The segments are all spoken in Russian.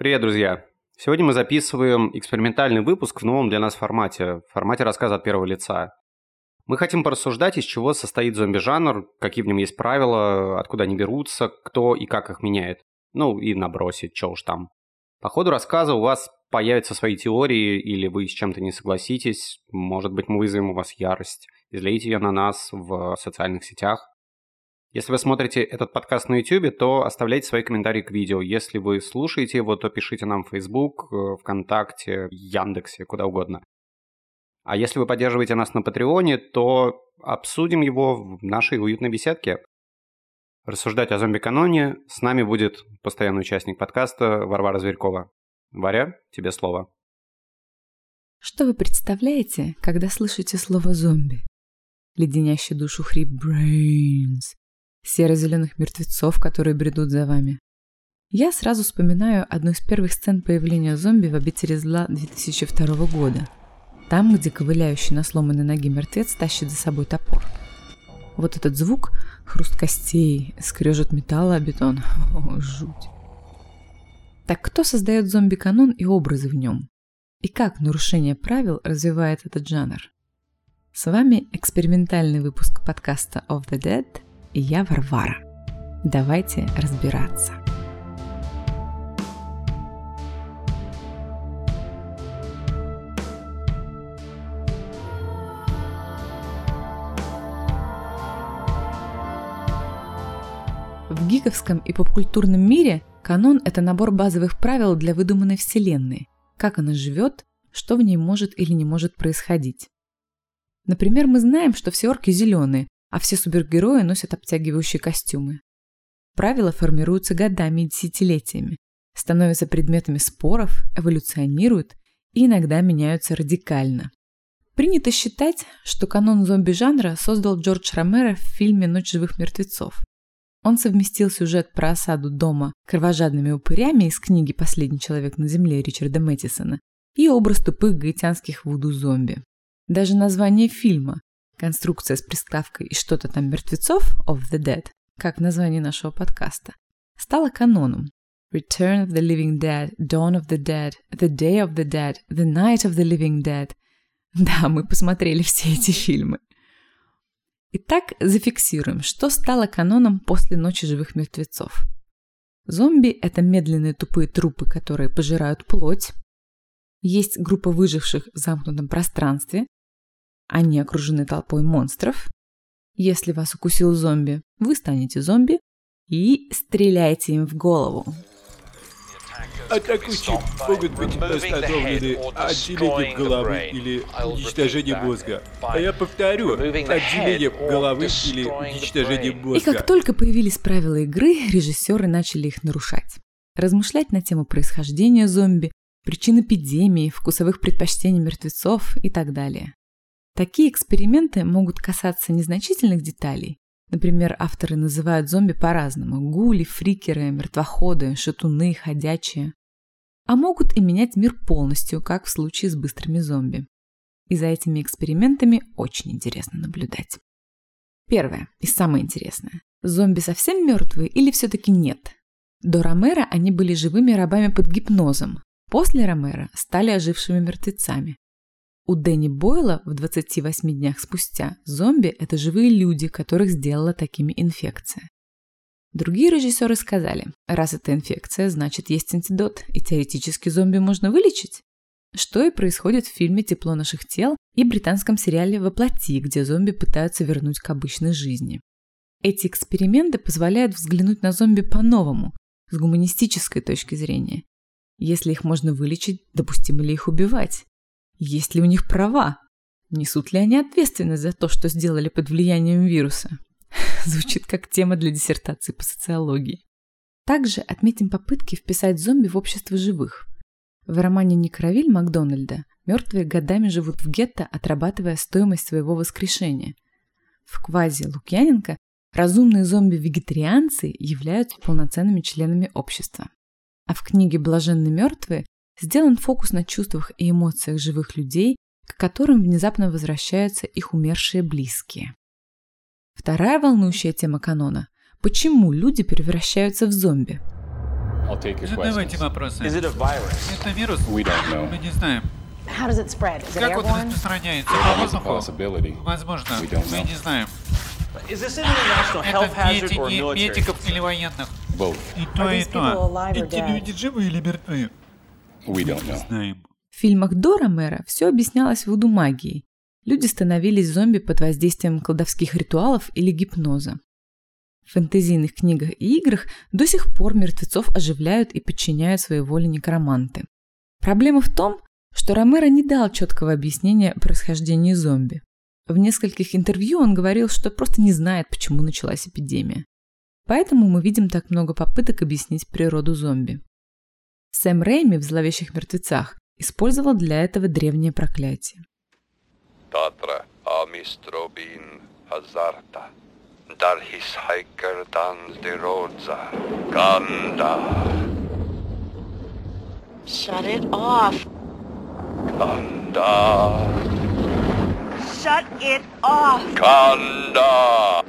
Привет, друзья! Сегодня мы записываем экспериментальный выпуск в новом для нас формате, в формате рассказа от первого лица. Мы хотим порассуждать, из чего состоит зомби-жанр, какие в нем есть правила, откуда они берутся, кто и как их меняет. Ну и набросить, что уж там. По ходу рассказа у вас появятся свои теории, или вы с чем-то не согласитесь, может быть, мы вызовем у вас ярость, излейте ее на нас в социальных сетях. Если вы смотрите этот подкаст на YouTube, то оставляйте свои комментарии к видео. Если вы слушаете его, то пишите нам в Facebook, э, ВКонтакте, Яндексе, куда угодно. А если вы поддерживаете нас на Патреоне, то обсудим его в нашей уютной беседке. Рассуждать о зомби-каноне с нами будет постоянный участник подкаста Варвара Зверькова. Варя, тебе слово. Что вы представляете, когда слышите слово «зомби»? Леденящий душу хрип «brains», серо-зеленых мертвецов, которые бредут за вами. Я сразу вспоминаю одну из первых сцен появления зомби в «Обители зла» 2002 года. Там, где ковыляющий на сломанной ноге мертвец тащит за собой топор. Вот этот звук, хруст костей, скрежет металла о бетон. О, жуть. Так кто создает зомби-канон и образы в нем? И как нарушение правил развивает этот жанр? С вами экспериментальный выпуск подкаста Of the Dead – и я Варвара. Давайте разбираться. В гиковском и попкультурном мире канон – это набор базовых правил для выдуманной вселенной, как она живет, что в ней может или не может происходить. Например, мы знаем, что все орки зеленые, а все супергерои носят обтягивающие костюмы. Правила формируются годами и десятилетиями, становятся предметами споров, эволюционируют и иногда меняются радикально. Принято считать, что канон зомби-жанра создал Джордж Ромеро в фильме «Ночь живых мертвецов». Он совместил сюжет про осаду дома кровожадными упырями из книги «Последний человек на земле» Ричарда Мэттисона и образ тупых гаитянских вуду-зомби. Даже название фильма конструкция с приставкой и что-то там мертвецов of the Dead, как название нашего подкаста, стала каноном. Return of the Living Dead, Dawn of the Dead, The Day of the Dead, The Night of the Living Dead. Да, мы посмотрели все эти фильмы. Итак, зафиксируем, что стало каноном после Ночи живых мертвецов. Зомби – это медленные тупые трупы, которые пожирают плоть. Есть группа выживших в замкнутом пространстве, они окружены толпой монстров. Если вас укусил зомби, вы станете зомби и стреляйте им в голову. Атакующие могут быть остановлены отделением головы или уничтожением мозга. А я повторю, отделением головы или уничтожением мозга. И как только появились правила игры, режиссеры начали их нарушать. Размышлять на тему происхождения зомби, причин эпидемии, вкусовых предпочтений мертвецов и так далее. Такие эксперименты могут касаться незначительных деталей. Например, авторы называют зомби по-разному – гули, фрикеры, мертвоходы, шатуны, ходячие. А могут и менять мир полностью, как в случае с быстрыми зомби. И за этими экспериментами очень интересно наблюдать. Первое и самое интересное. Зомби совсем мертвые или все-таки нет? До Ромера они были живыми рабами под гипнозом. После Ромера стали ожившими мертвецами. У Дэнни Бойла в 28 днях спустя зомби – это живые люди, которых сделала такими инфекция. Другие режиссеры сказали, раз это инфекция, значит есть антидот, и теоретически зомби можно вылечить. Что и происходит в фильме «Тепло наших тел» и британском сериале «Воплоти», где зомби пытаются вернуть к обычной жизни. Эти эксперименты позволяют взглянуть на зомби по-новому, с гуманистической точки зрения. Если их можно вылечить, допустимо ли их убивать? Есть ли у них права? Несут ли они ответственность за то, что сделали под влиянием вируса? Звучит как тема для диссертации по социологии. Также отметим попытки вписать зомби в общество живых. В романе «Некровиль» Макдональда мертвые годами живут в гетто, отрабатывая стоимость своего воскрешения. В квазе Лукьяненко разумные зомби-вегетарианцы являются полноценными членами общества. А в книге «Блаженны мертвые» сделан фокус на чувствах и эмоциях живых людей, к которым внезапно возвращаются их умершие близкие. Вторая волнующая тема канона – почему люди превращаются в зомби? Задавайте вопросы. Это вирус? Мы не знаем. Как он распространяется? По воздуху? Возможно. Мы не знаем. Это дети медиков или военных? И то, и то. Эти люди живы или мертвы? We don't Не know. знаем. В фильмах до Ромера все объяснялось вуду магией. Люди становились зомби под воздействием колдовских ритуалов или гипноза. В фэнтезийных книгах и играх до сих пор мертвецов оживляют и подчиняют своей воле некроманты. Проблема в том, что Ромеро не дал четкого объяснения происхождения зомби. В нескольких интервью он говорил, что просто не знает, почему началась эпидемия. Поэтому мы видим так много попыток объяснить природу зомби. Сэм Рэйми в «Зловещих мертвецах» использовал для этого древнее проклятие. Hazarta. Darhis hiker dans de rodza. Ganda. Shut it off. Ganda. Shut it off. Ganda.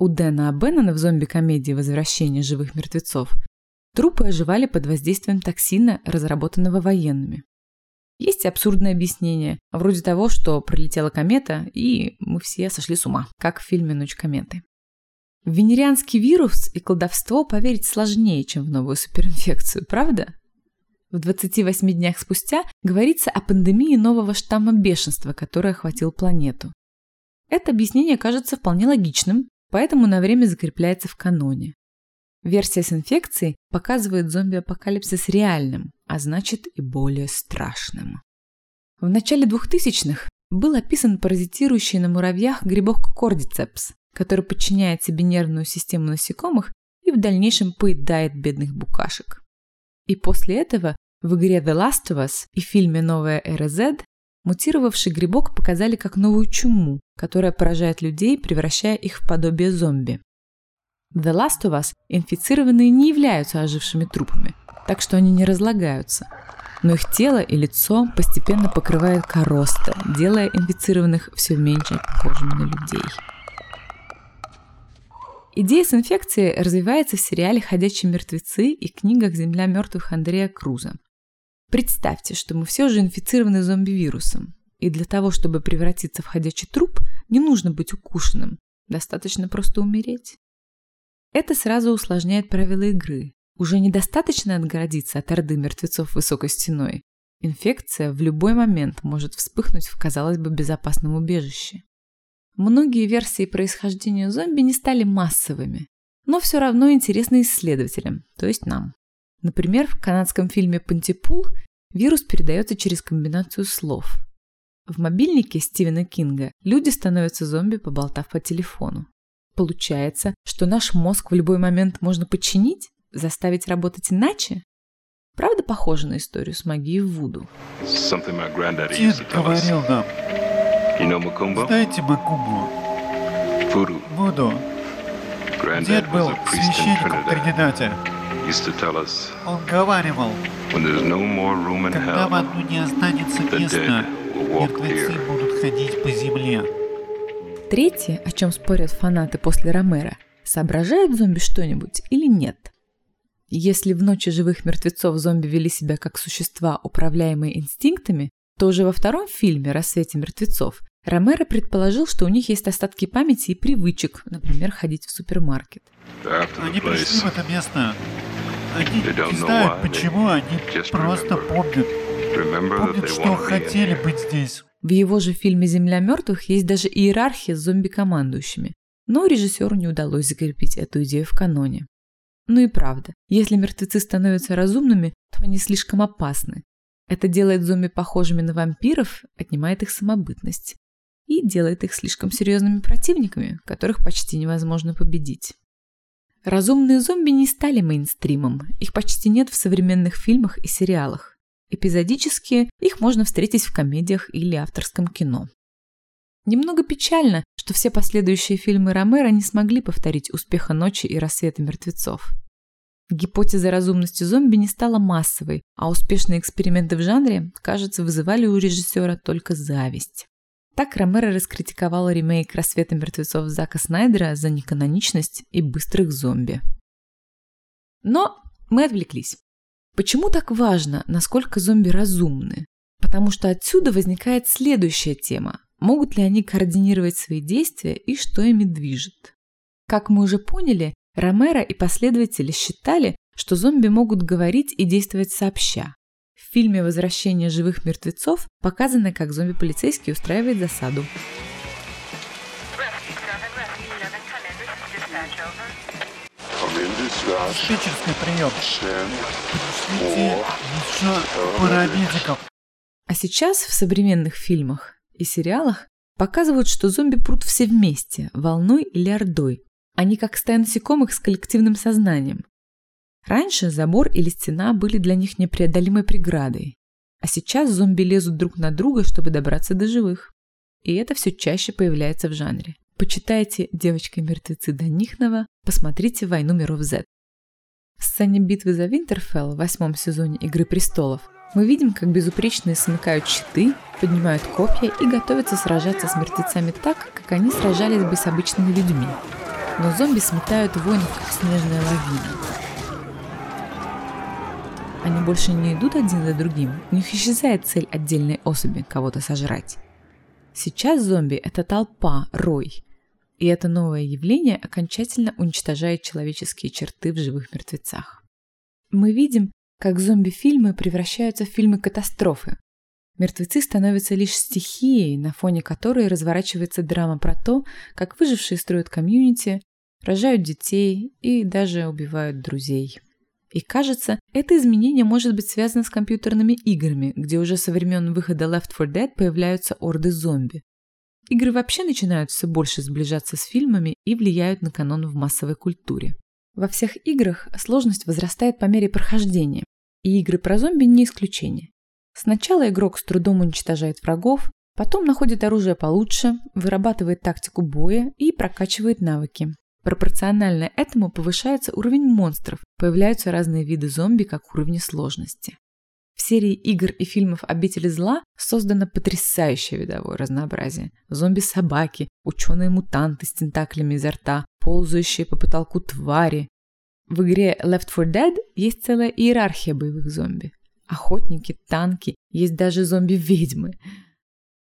У Дэна Абеннона в зомби-комедии «Возвращение живых мертвецов» трупы оживали под воздействием токсина, разработанного военными. Есть абсурдное объяснение, вроде того, что пролетела комета, и мы все сошли с ума, как в фильме «Ночь кометы». В венерианский вирус и колдовство поверить сложнее, чем в новую суперинфекцию, правда? В 28 днях спустя говорится о пандемии нового штамма бешенства, который охватил планету. Это объяснение кажется вполне логичным, поэтому на время закрепляется в каноне. Версия с инфекцией показывает зомби-апокалипсис реальным, а значит и более страшным. В начале 2000-х был описан паразитирующий на муравьях грибок кордицепс, который подчиняет себе нервную систему насекомых и в дальнейшем поедает бедных букашек. И после этого в игре The Last of Us и фильме «Новая эра Z» мутировавший грибок показали как новую чуму, которая поражает людей, превращая их в подобие зомби. В The Last of Us инфицированные не являются ожившими трупами, так что они не разлагаются. Но их тело и лицо постепенно покрывает короста, делая инфицированных все меньше похожими на людей. Идея с инфекцией развивается в сериале «Ходячие мертвецы» и книгах «Земля мертвых» Андрея Круза. Представьте, что мы все же инфицированы зомби-вирусом, и для того, чтобы превратиться в ходячий труп, не нужно быть укушенным, достаточно просто умереть. Это сразу усложняет правила игры. Уже недостаточно отгородиться от орды мертвецов высокой стеной. Инфекция в любой момент может вспыхнуть в, казалось бы, безопасном убежище. Многие версии происхождения зомби не стали массовыми, но все равно интересны исследователям, то есть нам. Например, в канадском фильме «Понтипул» вирус передается через комбинацию слов. В мобильнике Стивена Кинга люди становятся зомби, поболтав по телефону. Получается, что наш мозг в любой момент можно подчинить, заставить работать иначе? Правда похоже на историю с магией Вуду? Дед говорил нам, You know Macumba? знаете. Буду. Granddad Дед был священником. Тринидаде. Used to tell us, Он говаривал, when there's no more room in когда в hell, аду не останется the места, dead will walk мертвецы будут ходить по земле. Третье, о чем спорят фанаты после Ромера, соображают зомби что-нибудь или нет? Если в ночи живых мертвецов зомби вели себя как существа, управляемые инстинктами, то уже во втором фильме «Рассвете мертвецов» Ромеро предположил, что у них есть остатки памяти и привычек, например, ходить в супермаркет. Они пришли в это место. Они не знают почему, они просто помнят. Помнят, что хотели быть здесь. В его же фильме «Земля мертвых» есть даже иерархия с зомби-командующими. Но режиссеру не удалось закрепить эту идею в каноне. Ну и правда, если мертвецы становятся разумными, то они слишком опасны. Это делает зомби похожими на вампиров, отнимает их самобытность. И делает их слишком серьезными противниками, которых почти невозможно победить. Разумные зомби не стали мейнстримом, их почти нет в современных фильмах и сериалах. Эпизодически их можно встретить в комедиях или авторском кино. Немного печально, что все последующие фильмы Ромеро не смогли повторить успеха «Ночи» и «Рассвета мертвецов». Гипотеза разумности зомби не стала массовой, а успешные эксперименты в жанре, кажется, вызывали у режиссера только зависть. Так Ромеро раскритиковал ремейк «Рассвета мертвецов» Зака Снайдера за неканоничность и быстрых зомби. Но мы отвлеклись. Почему так важно, насколько зомби разумны? Потому что отсюда возникает следующая тема. Могут ли они координировать свои действия и что ими движет? Как мы уже поняли, Ромеро и последователи считали, что зомби могут говорить и действовать сообща. В фильме «Возвращение живых мертвецов» показано, как зомби-полицейский устраивает засаду. Диспетчерская прием. Пришлите еще парамедиков. А сейчас в современных фильмах и сериалах показывают, что зомби прут все вместе, волной или ордой. Они как стая насекомых с коллективным сознанием. Раньше забор или стена были для них непреодолимой преградой, а сейчас зомби лезут друг на друга, чтобы добраться до живых. И это все чаще появляется в жанре. Почитайте «Девочка-мертвецы» Данихнова, посмотрите «Войну миров Z». В сцене битвы за Винтерфелл в восьмом сезоне «Игры престолов» мы видим, как безупречные смыкают щиты, поднимают копья и готовятся сражаться с мертвецами так, как они сражались бы с обычными людьми. Но зомби сметают воинов, как снежная лавина. Они больше не идут один за другим, у них исчезает цель отдельной особи кого-то сожрать. Сейчас зомби – это толпа, рой. И это новое явление окончательно уничтожает человеческие черты в живых мертвецах. Мы видим, как зомби-фильмы превращаются в фильмы катастрофы. Мертвецы становятся лишь стихией, на фоне которой разворачивается драма про то, как выжившие строят комьюнити, рожают детей и даже убивают друзей. И кажется, это изменение может быть связано с компьютерными играми, где уже со времен выхода Left 4 Dead появляются орды зомби. Игры вообще начинают все больше сближаться с фильмами и влияют на канон в массовой культуре. Во всех играх сложность возрастает по мере прохождения, и игры про зомби не исключение. Сначала игрок с трудом уничтожает врагов, потом находит оружие получше, вырабатывает тактику боя и прокачивает навыки. Пропорционально этому повышается уровень монстров, появляются разные виды зомби как уровни сложности. В серии игр и фильмов «Обители зла» создано потрясающее видовое разнообразие. Зомби-собаки, ученые-мутанты с тентаклями изо рта, ползающие по потолку твари. В игре Left 4 Dead есть целая иерархия боевых зомби. Охотники, танки, есть даже зомби-ведьмы.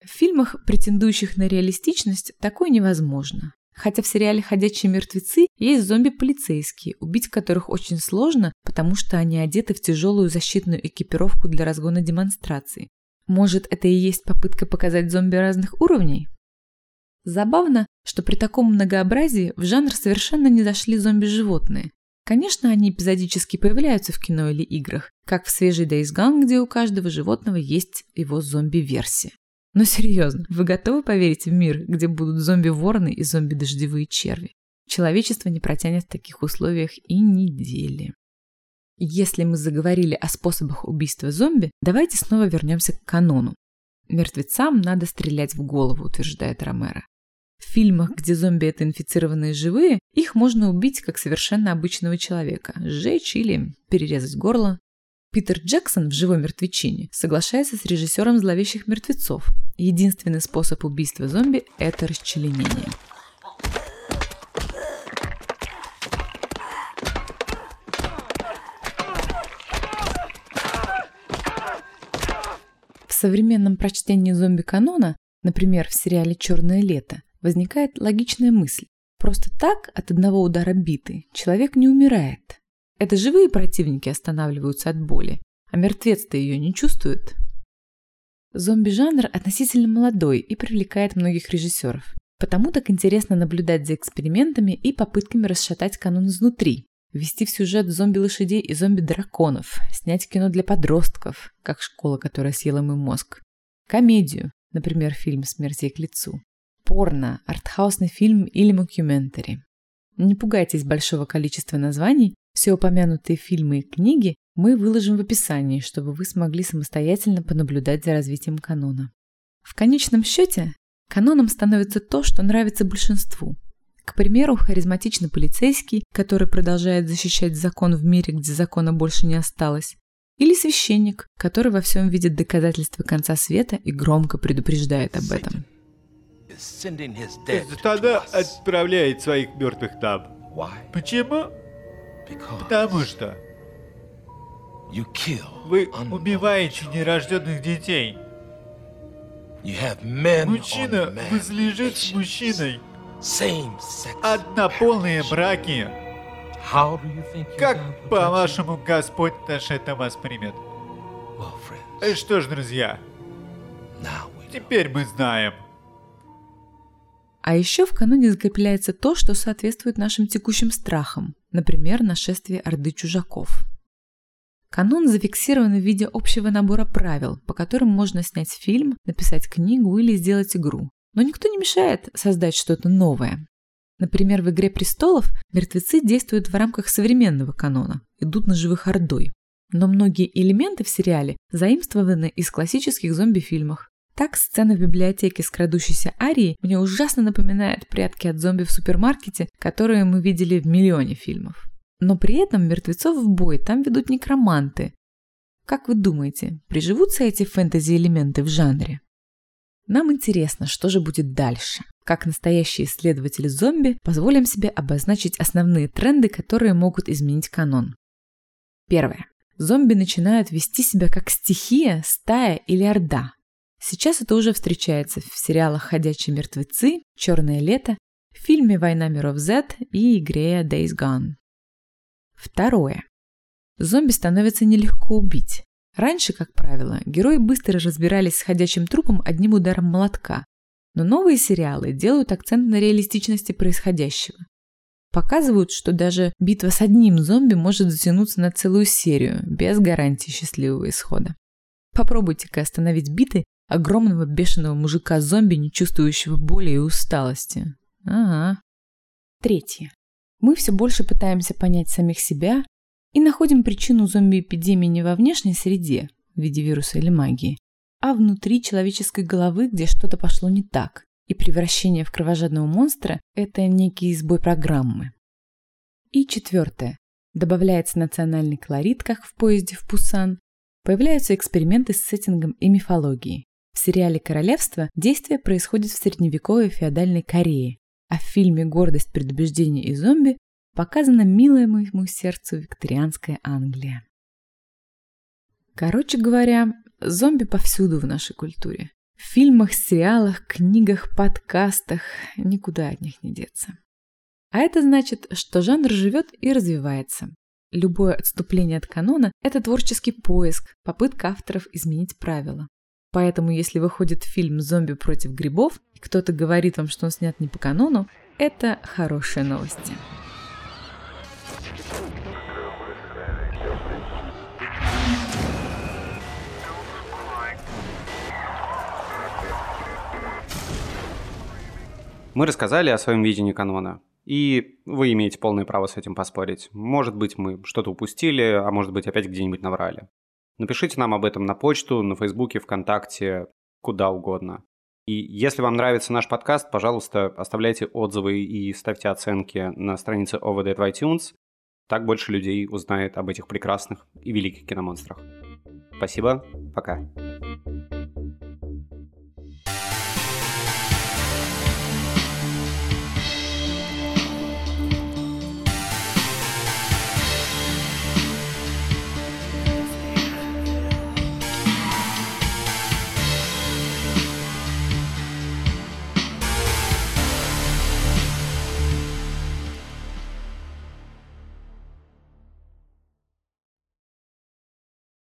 В фильмах, претендующих на реалистичность, такое невозможно. Хотя в сериале «Ходячие мертвецы» есть зомби-полицейские, убить которых очень сложно, потому что они одеты в тяжелую защитную экипировку для разгона демонстраций. Может, это и есть попытка показать зомби разных уровней? Забавно, что при таком многообразии в жанр совершенно не зашли зомби-животные. Конечно, они эпизодически появляются в кино или играх, как в свежей Days Gone, где у каждого животного есть его зомби-версия. Но серьезно, вы готовы поверить в мир, где будут зомби-вороны и зомби-дождевые черви? Человечество не протянет в таких условиях и недели. Если мы заговорили о способах убийства зомби, давайте снова вернемся к канону. Мертвецам надо стрелять в голову, утверждает Ромеро. В фильмах, где зомби это инфицированные живые, их можно убить как совершенно обычного человека, сжечь или перерезать горло, Питер Джексон в «Живой мертвечине» соглашается с режиссером «Зловещих мертвецов». Единственный способ убийства зомби – это расчленение. В современном прочтении зомби-канона, например, в сериале «Черное лето», возникает логичная мысль. Просто так от одного удара биты человек не умирает – это живые противники останавливаются от боли, а мертвец-то ее не чувствует. Зомби-жанр относительно молодой и привлекает многих режиссеров. Потому так интересно наблюдать за экспериментами и попытками расшатать канон изнутри, ввести в сюжет зомби-лошадей и зомби-драконов, снять кино для подростков, как школа, которая съела мой мозг, комедию, например, фильм «Смерть ей к лицу», порно, артхаусный фильм или мокюментари. Не пугайтесь большого количества названий, все упомянутые фильмы и книги мы выложим в описании, чтобы вы смогли самостоятельно понаблюдать за развитием канона. В конечном счете, каноном становится то, что нравится большинству. К примеру, харизматичный полицейский, который продолжает защищать закон в мире, где закона больше не осталось, или священник, который во всем видит доказательства конца света и громко предупреждает об этом. Сатана отправляет своих мертвых там. Почему? Потому что вы убиваете нерожденных детей. Мужчина возлежит с мужчиной. Однополые браки. Как, по-вашему, Господь наш это воспримет? Э, Что ж, друзья, теперь мы знаем. А еще в каноне закрепляется то, что соответствует нашим текущим страхам, например, нашествие орды чужаков. Канон зафиксирован в виде общего набора правил, по которым можно снять фильм, написать книгу или сделать игру. Но никто не мешает создать что-то новое. Например, в «Игре престолов» мертвецы действуют в рамках современного канона, идут на живых ордой. Но многие элементы в сериале заимствованы из классических зомби-фильмах. Так, сцена в библиотеке с крадущейся Арией мне ужасно напоминает прятки от зомби в супермаркете, которые мы видели в миллионе фильмов. Но при этом мертвецов в бой там ведут некроманты. Как вы думаете, приживутся эти фэнтези-элементы в жанре? Нам интересно, что же будет дальше. Как настоящие исследователи зомби позволим себе обозначить основные тренды, которые могут изменить канон. Первое. Зомби начинают вести себя как стихия, стая или орда. Сейчас это уже встречается в сериалах «Ходячие мертвецы», «Черное лето», в фильме «Война миров Z» и игре Days Gone. Второе. Зомби становится нелегко убить. Раньше, как правило, герои быстро разбирались с ходячим трупом одним ударом молотка, но новые сериалы делают акцент на реалистичности происходящего. Показывают, что даже битва с одним зомби может затянуться на целую серию, без гарантии счастливого исхода. Попробуйте-ка остановить биты огромного бешеного мужика-зомби, не чувствующего боли и усталости. Ага. Третье. Мы все больше пытаемся понять самих себя и находим причину зомби-эпидемии не во внешней среде, в виде вируса или магии, а внутри человеческой головы, где что-то пошло не так, и превращение в кровожадного монстра – это некий сбой программы. И четвертое. Добавляется национальный колорит, как в поезде в Пусан. Появляются эксперименты с сеттингом и мифологией. В сериале «Королевство» действие происходит в средневековой феодальной Корее, а в фильме «Гордость, предубеждение и зомби» показана милая моему сердцу викторианская Англия. Короче говоря, зомби повсюду в нашей культуре. В фильмах, сериалах, книгах, подкастах никуда от них не деться. А это значит, что жанр живет и развивается. Любое отступление от канона – это творческий поиск, попытка авторов изменить правила. Поэтому, если выходит фильм «Зомби против грибов», и кто-то говорит вам, что он снят не по канону, это хорошие новости. Мы рассказали о своем видении канона, и вы имеете полное право с этим поспорить. Может быть, мы что-то упустили, а может быть, опять где-нибудь наврали. Напишите нам об этом на почту, на Фейсбуке, ВКонтакте, куда угодно. И если вам нравится наш подкаст, пожалуйста, оставляйте отзывы и ставьте оценки на странице OVD в iTunes. Так больше людей узнает об этих прекрасных и великих киномонстрах. Спасибо, пока.